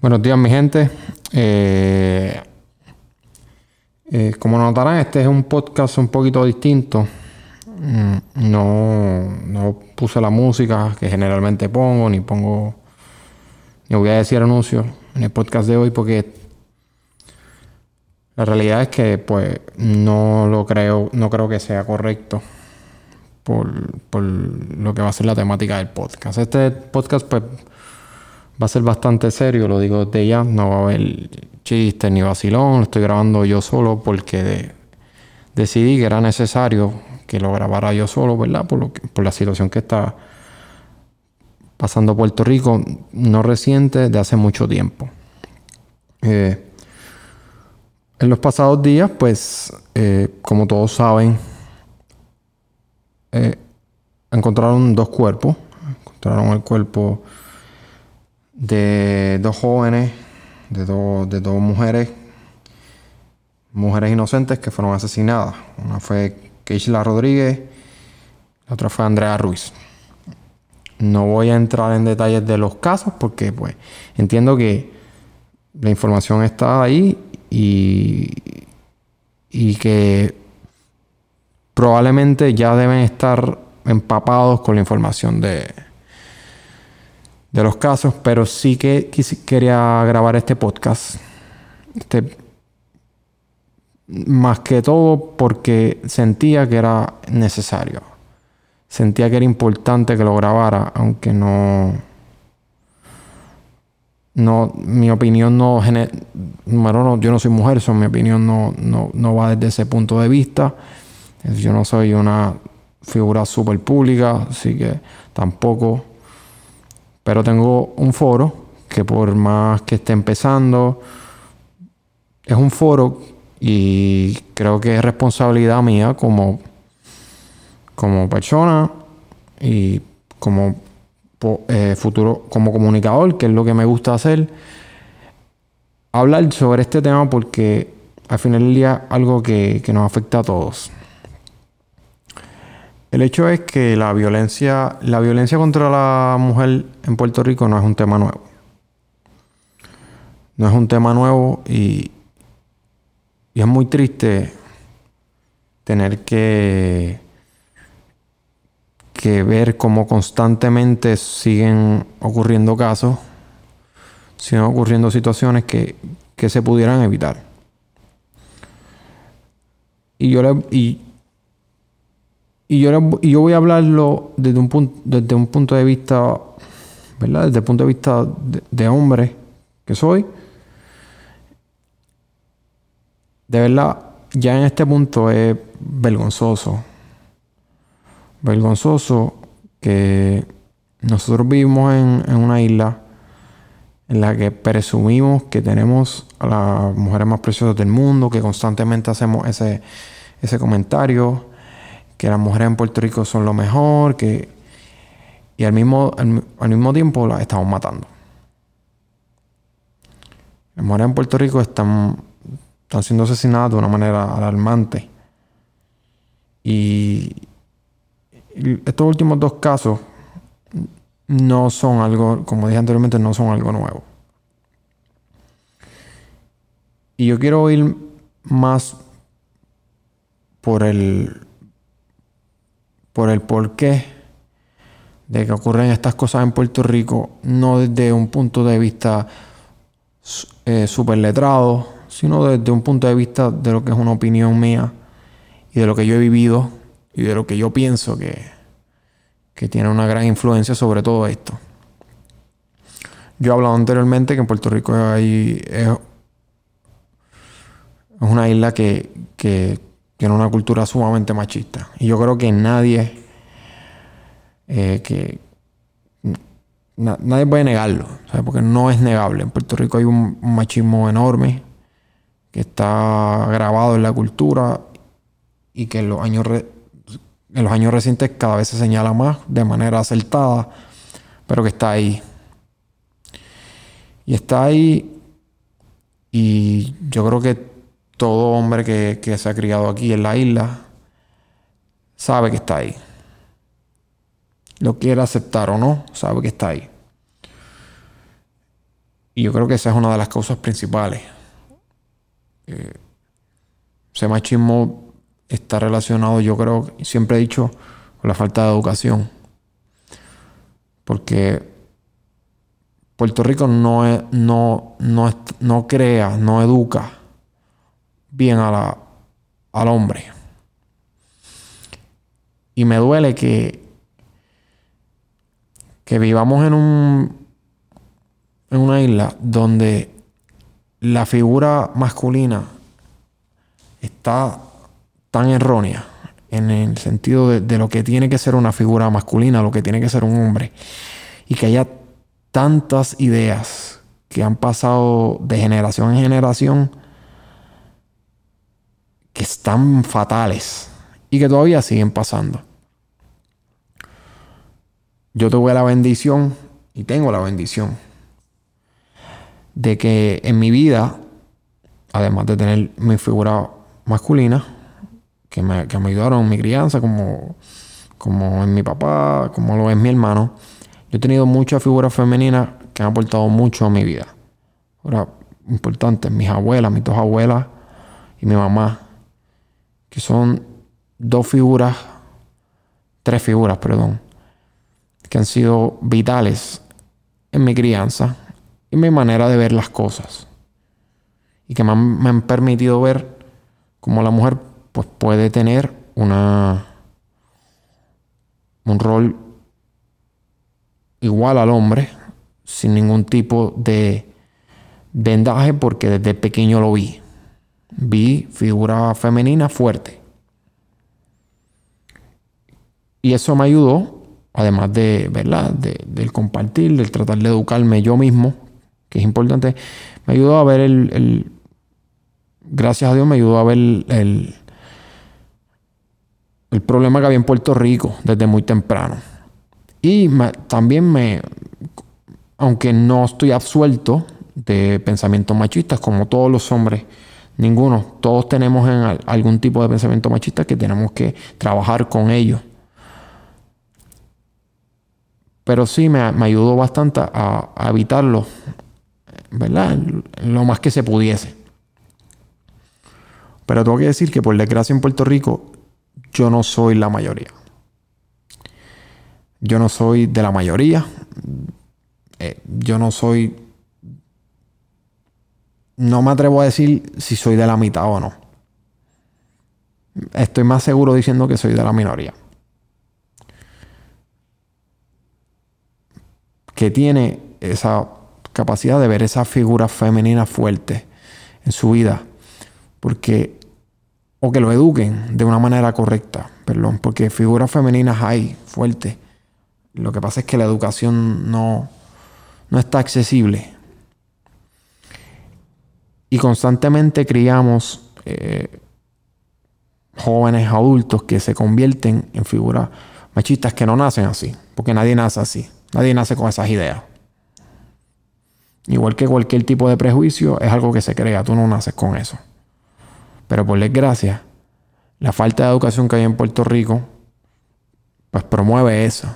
Buenos días, mi gente. Eh, eh, como notarán, este es un podcast un poquito distinto. Mm, no, no puse la música que generalmente pongo, ni pongo, ni voy a decir anuncios en el podcast de hoy porque la realidad es que pues no lo creo, no creo que sea correcto por, por lo que va a ser la temática del podcast. Este podcast pues va a ser bastante serio, lo digo desde ya. No va a haber chistes ni vacilón. Lo estoy grabando yo solo porque decidí que era necesario que lo grabara yo solo, ¿verdad? Por, lo por la situación que está pasando Puerto Rico, no reciente, de hace mucho tiempo. Eh, en los pasados días, pues, eh, como todos saben, eh, encontraron dos cuerpos. Encontraron el cuerpo de dos jóvenes, de, de dos mujeres, mujeres inocentes que fueron asesinadas. Una fue Keishla Rodríguez, la otra fue Andrea Ruiz. No voy a entrar en detalles de los casos porque pues entiendo que la información está ahí y, y que probablemente ya deben estar empapados con la información de, de los casos, pero sí que quería grabar este podcast. Este, más que todo porque sentía que era necesario. Sentía que era importante que lo grabara, aunque no. No, mi opinión no, no yo no soy mujer, so mi opinión no, no, no va desde ese punto de vista. Yo no soy una figura súper pública, así que tampoco pero tengo un foro que por más que esté empezando, es un foro y creo que es responsabilidad mía como, como persona y como eh, futuro, como comunicador, que es lo que me gusta hacer, hablar sobre este tema porque al final del día algo que, que nos afecta a todos. El hecho es que la violencia, la violencia contra la mujer en Puerto Rico no es un tema nuevo. No es un tema nuevo y, es muy triste tener que, que ver cómo constantemente siguen ocurriendo casos, siguen ocurriendo situaciones que, que se pudieran evitar. Y yo le, y y yo, yo voy a hablarlo desde un, punto, desde un punto de vista, ¿verdad? Desde el punto de vista de, hombre que soy. De verdad, ya en este punto es vergonzoso. Vergonzoso que nosotros vivimos en, en, una isla en la que presumimos que tenemos a las mujeres más preciosas del mundo, que constantemente hacemos ese, ese comentario que las mujeres en Puerto Rico son lo mejor, que... Y al mismo, al, mismo tiempo las estamos matando. Las mujeres en Puerto Rico están, están siendo asesinadas de una manera alarmante. Y, estos últimos dos casos no son algo, como dije anteriormente, no son algo nuevo. Y yo quiero ir más por el por el porqué de que ocurren estas cosas en Puerto Rico, no desde un punto de vista eh, super letrado, sino desde un punto de vista de lo que es una opinión mía y de lo que yo he vivido y de lo que yo pienso que, que tiene una gran influencia sobre todo esto. Yo he hablado anteriormente que en Puerto Rico hay, es, una isla que, que tiene una cultura sumamente machista. Y yo creo que nadie, eh, que nadie puede negarlo, porque no es negable. En Puerto Rico hay un, machismo enorme que está grabado en la cultura y que en los años, en los años recientes cada vez se señala más de manera acertada, pero que está ahí. Y está ahí y yo creo que todo hombre que, se ha criado aquí en la isla sabe que está ahí. Lo quiere aceptar o no, sabe que está ahí. Y yo creo que esa es una de las causas principales. Eh, ese machismo está relacionado, yo creo, siempre he dicho, con la falta de educación. Porque Puerto Rico no, no, no, no crea, no educa bien a la, al hombre. Y me duele que, que vivamos en un en una isla donde la figura masculina está tan errónea en el sentido de, de, lo que tiene que ser una figura masculina, lo que tiene que ser un hombre, y que haya tantas ideas que han pasado de generación en generación están fatales y que todavía siguen pasando. Yo tuve la bendición y tengo la bendición de que en mi vida, además de tener mi figura masculina, que me, que me ayudaron en mi crianza, como, como en mi papá, como lo es mi hermano, yo he tenido muchas figuras femeninas que han aportado mucho a mi vida. Ahora, importantes, mis abuelas, mis dos abuelas y mi mamá, que son dos figuras, tres figuras, perdón, que han sido vitales en mi crianza y mi manera de ver las cosas. Y que me han, permitido ver cómo la mujer pues, puede tener una, un rol igual al hombre, sin ningún tipo de vendaje, porque desde pequeño lo vi. Vi figura femenina fuerte. Y eso me ayudó, además de, ¿verdad? De, del compartir, del tratar de educarme yo mismo, que es importante, me ayudó a ver el, gracias a Dios me ayudó a ver el, el problema que había en Puerto Rico desde muy temprano. Y también me, aunque no estoy absuelto de pensamientos machistas, como todos los hombres, ninguno, todos tenemos en algún tipo de pensamiento machista que tenemos que trabajar con ellos. Pero sí me, ayudó bastante a, evitarlo ¿verdad? Lo más que se pudiese. Pero tengo que decir que por desgracia en Puerto Rico yo no soy la mayoría. Yo no soy de la mayoría. Eh, yo no soy... No me atrevo a decir si soy de la mitad o no. Estoy más seguro diciendo que soy de la minoría. Que tiene esa capacidad de ver esa figura femenina fuerte en su vida. Porque, o que lo eduquen de una manera correcta, perdón, porque figuras femeninas hay fuertes. Lo que pasa es que la educación no, no está accesible. Y constantemente criamos eh, jóvenes adultos que se convierten en figuras machistas que no nacen así, porque nadie nace así, nadie nace con esas ideas. Igual que cualquier tipo de prejuicio, es algo que se crea, tú no naces con eso. Pero por desgracia, la falta de educación que hay en Puerto Rico, pues promueve eso.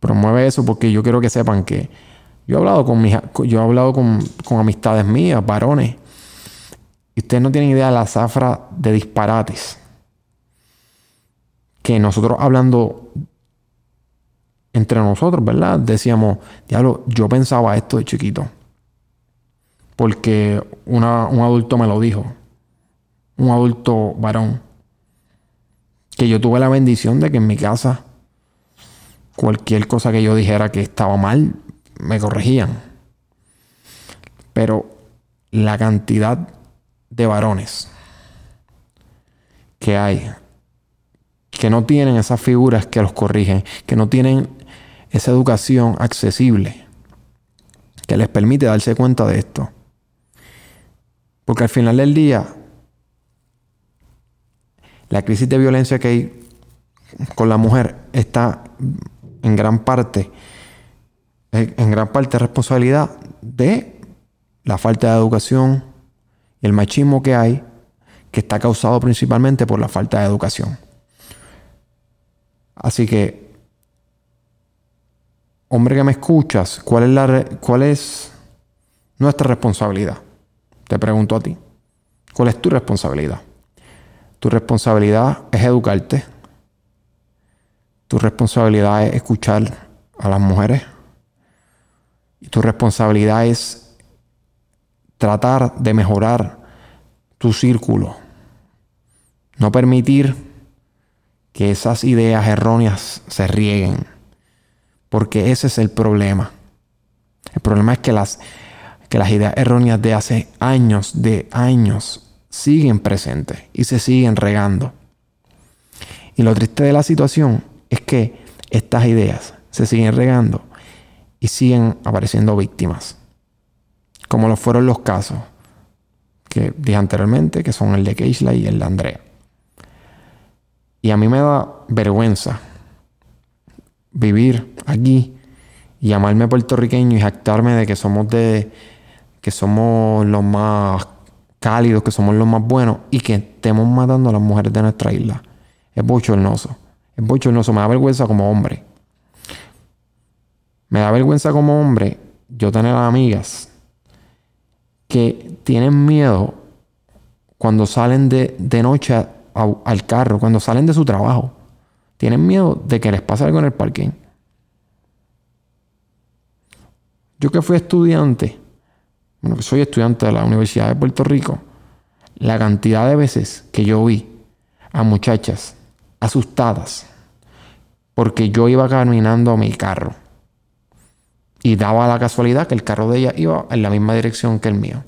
Promueve eso porque yo quiero que sepan que yo he hablado con mis, yo he hablado con, con amistades mías, varones, y ustedes no tienen idea de la zafra de disparates que nosotros hablando entre nosotros, ¿verdad? Decíamos, diablo, yo pensaba esto de chiquito. Porque un adulto me lo dijo. Un adulto varón. Que yo tuve la bendición de que en mi casa cualquier cosa que yo dijera que estaba mal, me corregían. Pero la cantidad de varones que hay que no tienen esas figuras que los corrigen, que no tienen esa educación accesible que les permite darse cuenta de esto. Porque al final del día, la crisis de violencia que hay con la mujer está en gran parte, en gran parte responsabilidad de la falta de educación y el machismo que hay, que está causado principalmente por la falta de educación. Así que hombre que me escuchas, ¿cuál es, cuál es nuestra responsabilidad? Te pregunto a ti. ¿Cuál es tu responsabilidad? Tu responsabilidad es educarte. Tu responsabilidad es escuchar a las mujeres. Y tu responsabilidad es tratar de mejorar tu círculo. No permitir que esas ideas erróneas se rieguen. Porque ese es el problema. El problema es que las, que las ideas erróneas de hace años, de años, siguen presentes y se siguen regando. Y lo triste de la situación es que estas ideas se siguen regando y siguen apareciendo víctimas. Como lo fueron los casos que dije anteriormente, que son el de Keisla y el de Andrea. Y a mí me da vergüenza vivir aquí y llamarme puertorriqueño y jactarme de que somos de que somos los más cálidos, que somos los más buenos y que estemos matando a las mujeres de nuestra isla. Es bochornoso. Es bochornoso. Me da vergüenza como hombre. Me da vergüenza como hombre yo tener amigas que tienen miedo cuando salen de, noche al carro, cuando salen de su trabajo. Tienen miedo de que les pase algo en el parking. Yo que fui estudiante, bueno, que soy estudiante de la Universidad de Puerto Rico, la cantidad de veces que yo vi a muchachas asustadas porque yo iba caminando a mi carro y daba la casualidad que el carro de ella iba en la misma dirección que el mío.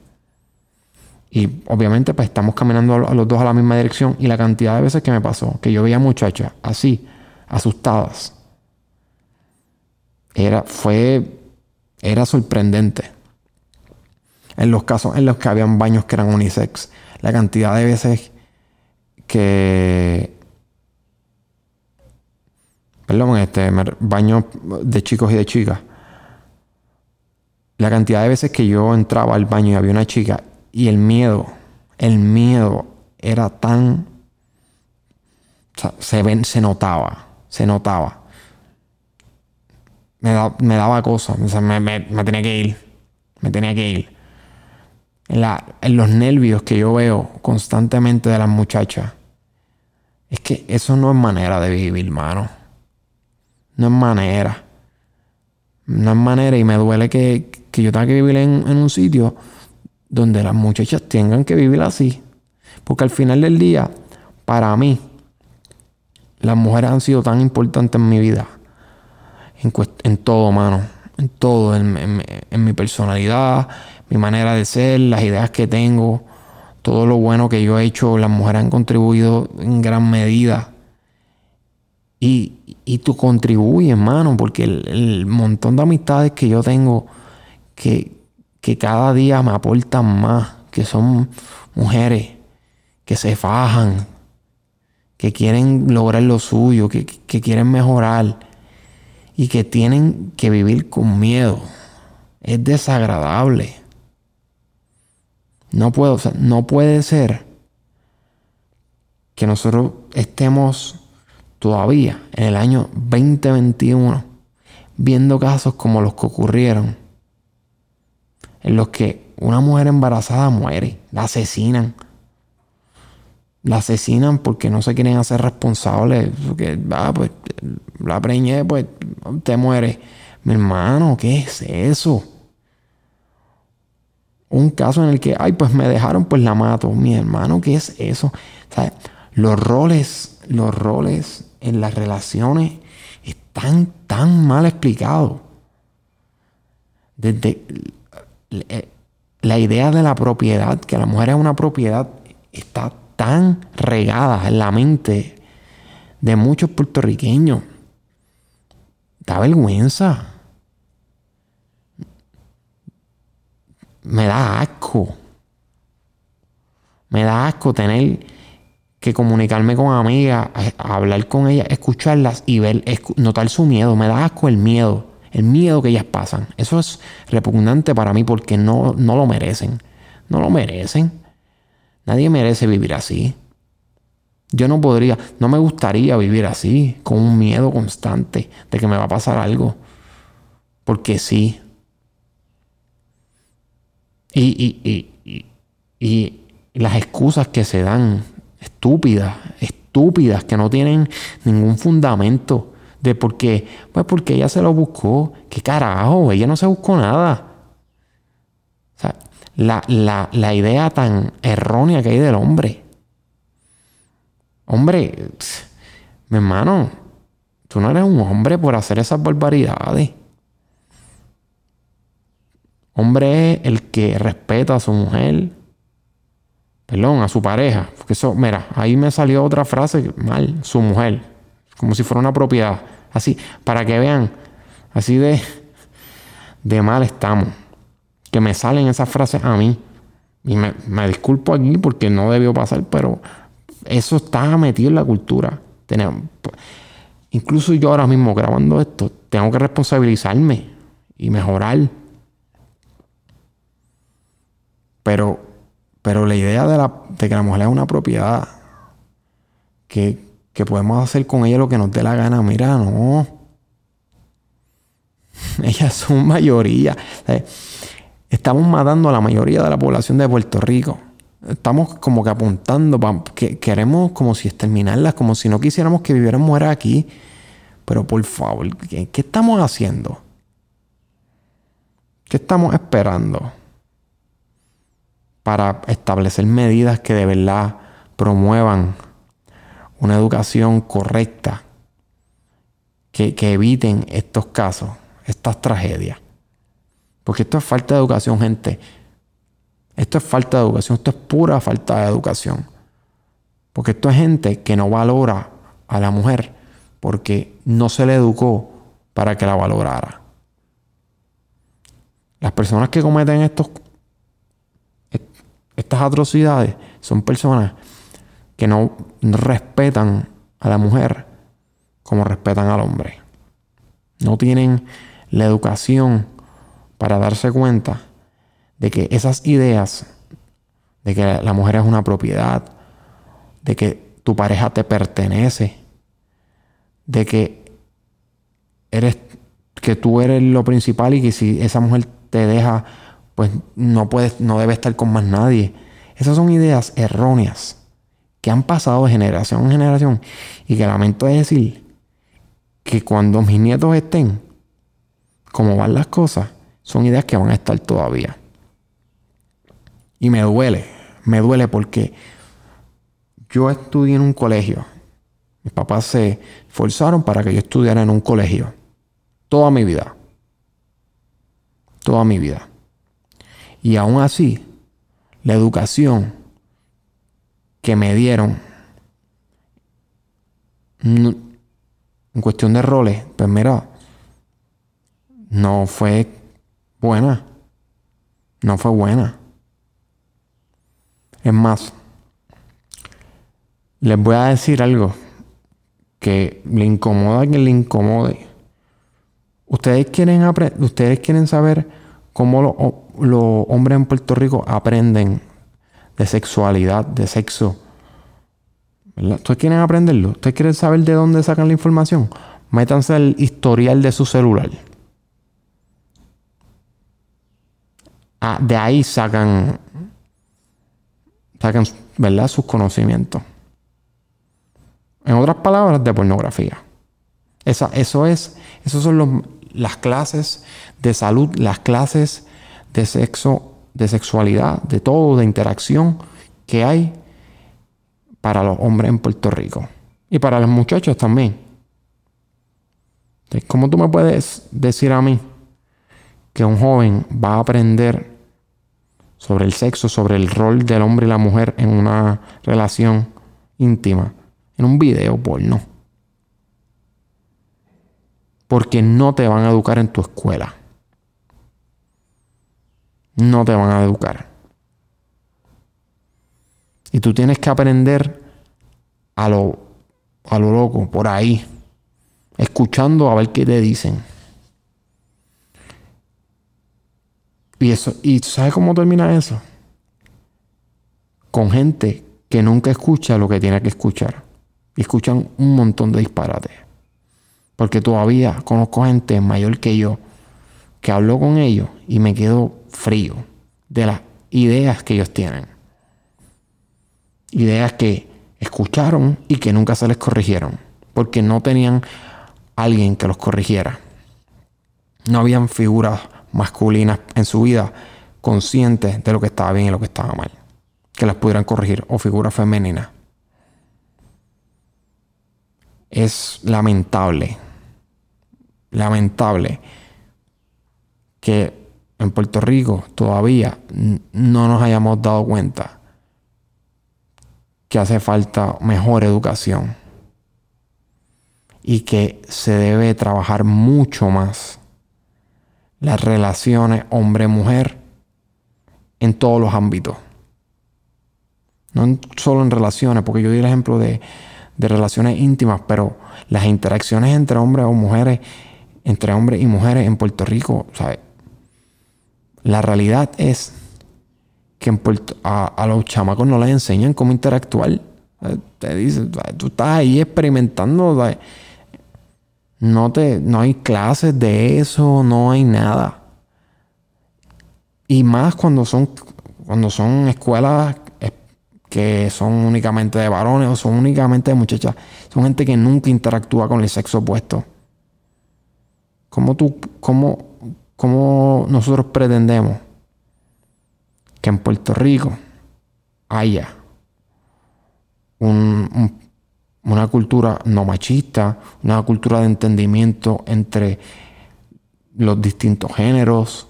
Y obviamente pues estamos caminando a los dos a la misma dirección y la cantidad de veces que me pasó que yo veía muchachas así, asustadas, era, fue, era sorprendente. En los casos en los que habían baños que eran unisex, la cantidad de veces que perdón, este baños de chicos y de chicas la cantidad de veces que yo entraba al baño y había una chica y el miedo, el miedo era tan... se, ven, se notaba, se notaba. Me, me daba cosas, me, tenía que ir, me tenía que ir. En los nervios que yo veo constantemente de las muchachas, es que eso no es manera de vivir, hermano. No es manera. No es manera y me duele que, que yo tenga que vivir en, un sitio donde las muchachas tengan que vivir así. Porque al final del día, para mí, las mujeres han sido tan importantes en mi vida. En, todo, mano. En todo. En, mi personalidad, mi manera de ser, las ideas que tengo. Todo lo bueno que yo he hecho, las mujeres han contribuido en gran medida. Y, y tú contribuyes, mano, porque el montón de amistades que yo tengo que, cada día me aportan más, que son mujeres que se fajan, que quieren lograr lo suyo, que, quieren mejorar y que tienen que vivir con miedo. Es desagradable. No, puedo, no puede ser que nosotros estemos todavía en el año 2021 viendo casos como los que ocurrieron en los que una mujer embarazada muere, la asesinan. La asesinan porque no se quieren hacer responsables. Porque, ah, pues, la preñé, pues, te muere. Mi hermano, ¿qué es eso? Un caso en el que, ay, pues me dejaron, pues la mato. Mi hermano, ¿qué es eso? Los roles, los roles en las relaciones están tan mal explicados. Desde la idea de la propiedad, que la mujer es una propiedad, está tan regada en la mente de muchos puertorriqueños. Da vergüenza. Me da asco. Me da asco tener que comunicarme con amigas, hablar con ellas, escucharlas y ver, notar su miedo. Me da asco el miedo el miedo que ellas pasan. Eso es repugnante para mí porque no, no lo merecen. No lo merecen. Nadie merece vivir así. Yo no podría, no me gustaría vivir así, con un miedo constante de que me va a pasar algo. Porque sí. Y, y, y, y, las excusas que se dan, estúpidas, estúpidas, que no tienen ningún fundamento de por qué. Pues porque ella se lo buscó. ¿Qué carajo? Ella no se buscó nada. O sea, la, la, la idea tan errónea que hay del hombre. Hombre, mi hermano, tú no eres un hombre por hacer esas barbaridades. Hombre es el que respeta a su mujer, perdón, a su pareja. Porque eso, mira, ahí me salió otra frase mal, su mujer, como si fuera una propiedad. Así, para que vean, así de, de mal estamos. Que me salen esas frases a mí. Y me, me disculpo aquí porque no debió pasar, pero eso está metido en la cultura. Tenemos, incluso yo ahora mismo grabando esto, tengo que responsabilizarme y mejorar. Pero, pero la idea de, de que la mujer es una propiedad, que, que podemos hacer con ella lo que nos dé la gana, mira, no. Ellas son mayoría. Estamos matando a la mayoría de la población de Puerto Rico. Estamos como que apuntando, que queremos como si exterminarlas, como si no quisiéramos que vivieran mujeres aquí. Pero por favor, ¿qué, ¿qué estamos haciendo? ¿Qué estamos esperando? Para establecer medidas que de verdad promuevan una educación correcta, que, eviten estos casos, estas tragedias. Porque esto es falta de educación, gente. Esto es falta de educación, esto es pura falta de educación. Porque esto es gente que no valora a la mujer porque no se le educó para que la valorara. Las personas que cometen estos, estas atrocidades son personas que no respetan a la mujer como respetan al hombre. No tienen la educación para darse cuenta de que esas ideas de que la mujer es una propiedad, de que tu pareja te pertenece, de que eres que tú eres lo principal y que si esa mujer te deja, pues no puedes no debe estar con más nadie. Esas son ideas erróneas que han pasado de generación en generación y que lamento decir que cuando mis nietos estén como van las cosas, son ideas que van a estar todavía. Y me duele, me duele porque yo estudié en un colegio. Mis papás se forzaron para que yo estudiara en un colegio. Toda mi vida. Toda mi vida. Y aún así, la educación que me dieron en cuestión de roles, pues mira, no fue buena. No fue buena. Es más, les voy a decir algo que le incomoda a quien le incomode. Ustedes quieren, ustedes quieren saber cómo los hombres en Puerto Rico aprenden de sexualidad, de sexo. ¿Ustedes quieren aprenderlo? ¿Ustedes quieren saber de dónde sacan la información? Métanse al historial de su celular. Ah, de ahí sacan saquen ¿verdad? sus conocimientos. En otras palabras, de pornografía. Esa, eso es, esos son las clases de salud, las clases de sexo, de sexualidad, de todo, de interacción que hay para los hombres en Puerto Rico. Y para los muchachos también. ¿Cómo tú me puedes decir a mí que un joven va a aprender sobre el sexo, sobre el rol del hombre y la mujer en una relación íntima, en un video porno. Porque no te van a educar en tu escuela. No te van a educar. Y tú tienes que aprender a lo, a lo loco, por ahí, escuchando a ver qué te dicen. Y eso, ¿y sabes cómo termina eso? Con gente que nunca escucha lo que tiene que escuchar. Y escuchan un montón de disparates. Porque todavía conozco gente mayor que yo que hablo con ellos y me quedo frío de las ideas que ellos tienen. Ideas que escucharon y que nunca se les corrigieron, porque no tenían alguien que los corrigiera. No habían figuras masculinas en su vida conscientes de lo que estaba bien y lo que estaba mal, que las pudieran corregir, o figuras femeninas. Es lamentable, lamentable que en Puerto Rico todavía no nos hayamos dado cuenta que hace falta mejor educación y que se debe trabajar mucho más las relaciones hombre-mujer en todos los ámbitos. No solo en relaciones, porque yo di el ejemplo de, de relaciones íntimas, pero las interacciones entre hombres o mujeres, entre hombres y mujeres en Puerto Rico, ¿sabes? La realidad es que a, los chamacos no les enseñan cómo interactuar. Eh, te dicen, tú estás ahí experimentando. No, te, no hay clases de eso, no hay nada. Y más cuando son, cuando son escuelas eh, que son únicamente de varones o son únicamente de muchachas. Son gente que nunca interactúa con el sexo opuesto. ¿Cómo, tú, cómo, cómo nosotros pretendemos que en Puerto Rico haya una cultura no machista, una cultura de entendimiento entre los distintos géneros,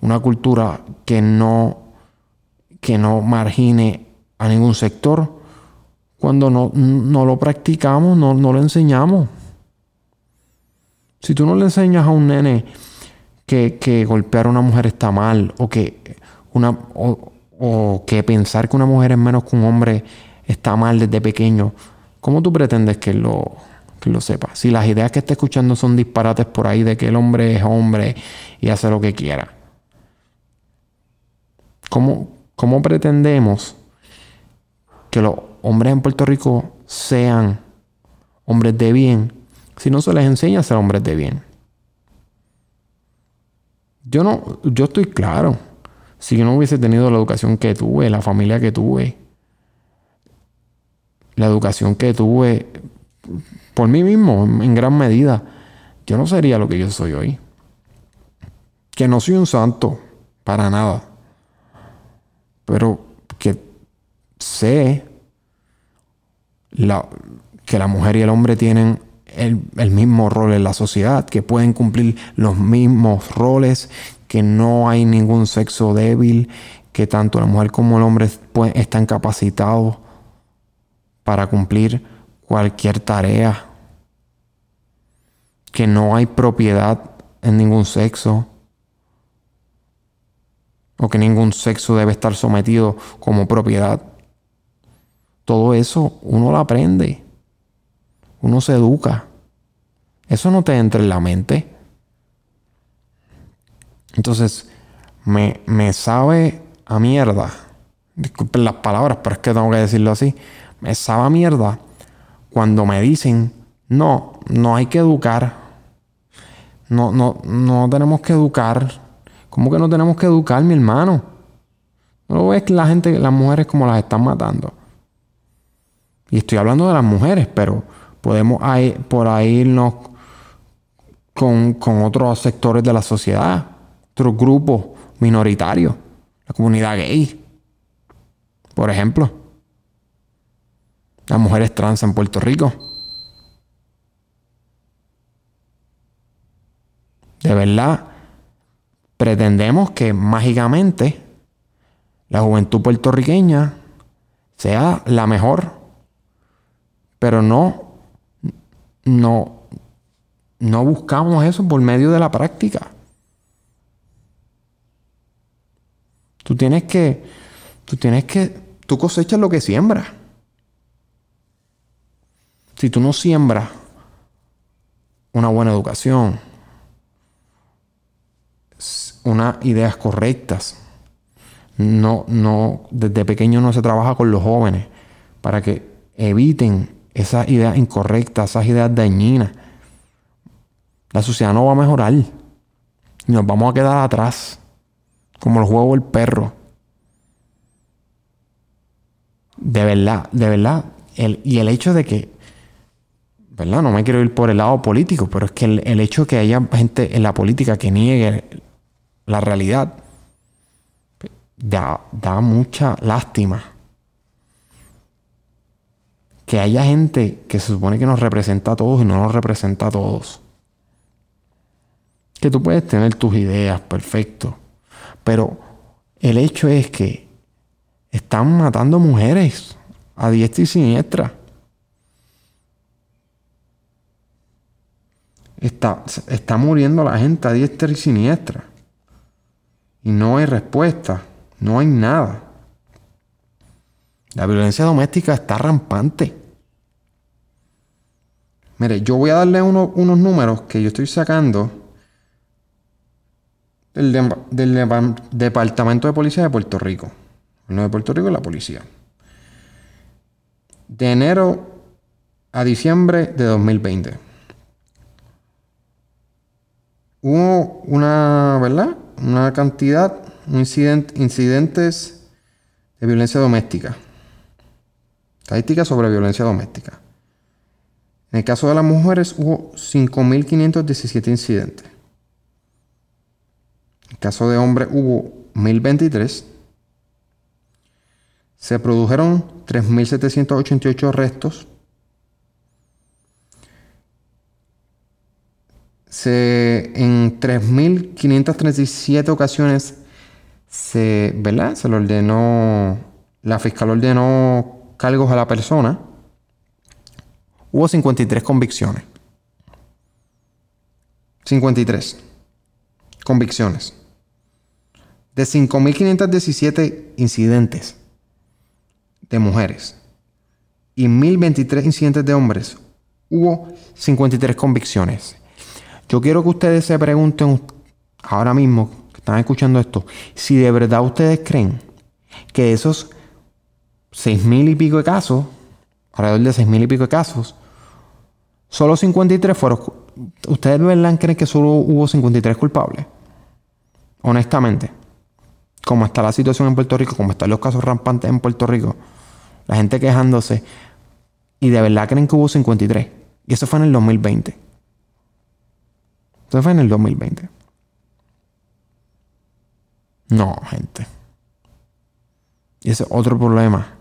una cultura que no, que no margine a ningún sector. Cuando no, lo practicamos, no, lo enseñamos. Si tú no le enseñas a un nene que, que golpear a una mujer está mal o que una, o, que pensar que una mujer es menos que un hombre está mal desde pequeño, ¿cómo tú pretendes que lo, lo sepa? Si las ideas que está escuchando son disparates por ahí de que el hombre es hombre y hace lo que quiera. ¿Cómo, cómo pretendemos que los hombres en Puerto Rico sean hombres de bien si no se les enseña a ser hombres de bien? Yo no, yo estoy claro si yo no hubiese tenido la educación que tuve, la familia que tuve, la educación que tuve por mí mismo, en gran medida, yo no sería lo que yo soy hoy. Que no soy un santo, para nada. Pero que sé que la mujer y el hombre tienen el, mismo rol en la sociedad, que pueden cumplir los mismos roles, que no hay ningún sexo débil, que tanto la mujer como el hombre están capacitados para cumplir cualquier tarea, que no hay propiedad en ningún sexo, o que ningún sexo debe estar sometido como propiedad. Todo eso uno lo aprende, uno se educa. Eso no te entra en la mente. Entonces, me, me sabe a mierda. Disculpen las palabras, pero es que tengo que decirlo así. Me sabe a mierda cuando me dicen, no, no hay que educar. No, no, no tenemos que educar. ¿Cómo que no tenemos que educar, mi hermano? No ves que la gente, las mujeres como las están matando. Y estoy hablando de las mujeres, pero podemos por ahí irnos con, con otros sectores de la sociedad otros grupos minoritarios, la comunidad gay, por ejemplo, las mujeres trans en Puerto Rico. De verdad, pretendemos que mágicamente la juventud puertorriqueña sea la mejor, pero no, no, no buscamos eso por medio de la práctica. Tú tienes que, tú tienes que, tú cosechas lo que siembras. Si tú no siembras una buena educación, unas ideas correctas, no, no, desde pequeño no se trabaja con los jóvenes para que eviten esas ideas incorrectas, esas ideas dañinas. La sociedad no va a mejorar. Y nos vamos a quedar atrás. Como el juego del perro. De verdad, de verdad. y el hecho de que, ¿verdad? No me quiero ir por el lado político, pero es que el, el hecho de que haya gente en la política que niegue la realidad da, da mucha lástima. Que haya gente que se supone que nos representa a todos y no nos representa a todos. Que tú puedes tener tus ideas, perfecto. Pero el hecho es que están matando mujeres a diestra y siniestra. Está, está muriendo la gente a diestra y siniestra. Y no hay respuesta. No hay nada. La violencia doméstica está rampante. Mire, yo voy a darle unos números que yo estoy sacando del, Departamento de Policía de Puerto Rico. No de Puerto Rico, la policía. De enero a diciembre de 2020. Hubo una, ¿verdad? Una cantidad incidentes de violencia doméstica. Estadísticas sobre violencia doméstica. En el caso de las mujeres hubo 5.517 incidentes. En el caso de hombres hubo 1.023. Se produjeron 3.788 arrestos. Se, en 3.537 ocasiones se, ¿verdad? Se ordenó, la fiscal ordenó cargos a la persona. Hubo 53 convicciones. 53 convicciones. De 5.517 incidentes de mujeres y 1.023 incidentes de hombres, hubo 53 convicciones. Yo quiero que ustedes se pregunten ahora mismo están escuchando esto, si de verdad ustedes creen que esos seis mil y pico de casos, alrededor de seis mil y pico de casos, solo 53 fueron... ¿Ustedes de verdad creen que solo hubo 53 culpables? Honestamente, como está la situación en Puerto Rico, como están los casos rampantes en Puerto Rico, la gente quejándose, y de verdad creen que hubo 53. Y eso fue en el 2020. Eso fue en el 2020. No, gente. Y ese es otro problema.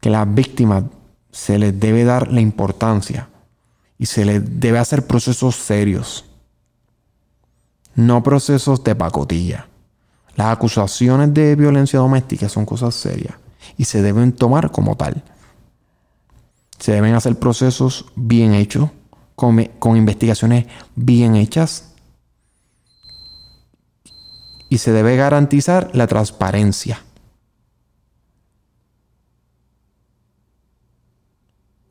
Que las víctimas se les debe dar la importancia y se les debe hacer procesos serios. No procesos de pacotilla. Las acusaciones de violencia doméstica son cosas serias y se deben tomar como tal. Se deben hacer procesos bien hechos, con, con investigaciones bien hechas y se debe garantizar la transparencia.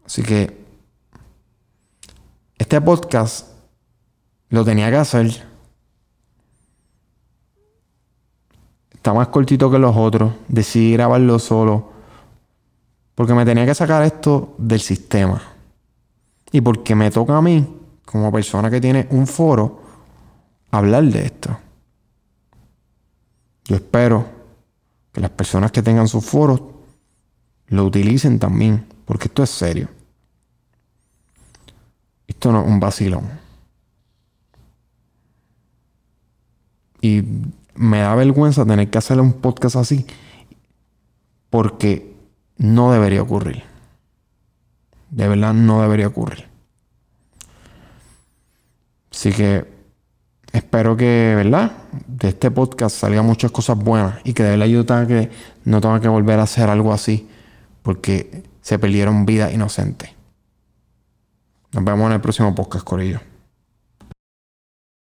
Así que este podcast lo tenía que hacer. Está más cortito que los otros. Decidí grabarlo solo. Porque me tenía que sacar esto del sistema. Y porque me toca a mí, como persona que tiene un foro, hablar de esto. Yo espero que las personas que tengan sus foros lo utilicen también, porque esto es serio. Esto no es un vacilón. Y me da vergüenza tener que hacer un podcast así, porque no debería ocurrir. De verdad no debería ocurrir. Así que espero que, ¿verdad? De este podcast salgan muchas cosas buenas y que de verdad yo que, no tenga que volver a hacer algo así porque se perdieron vidas inocentes. Nos vemos en el próximo podcast, Corillo.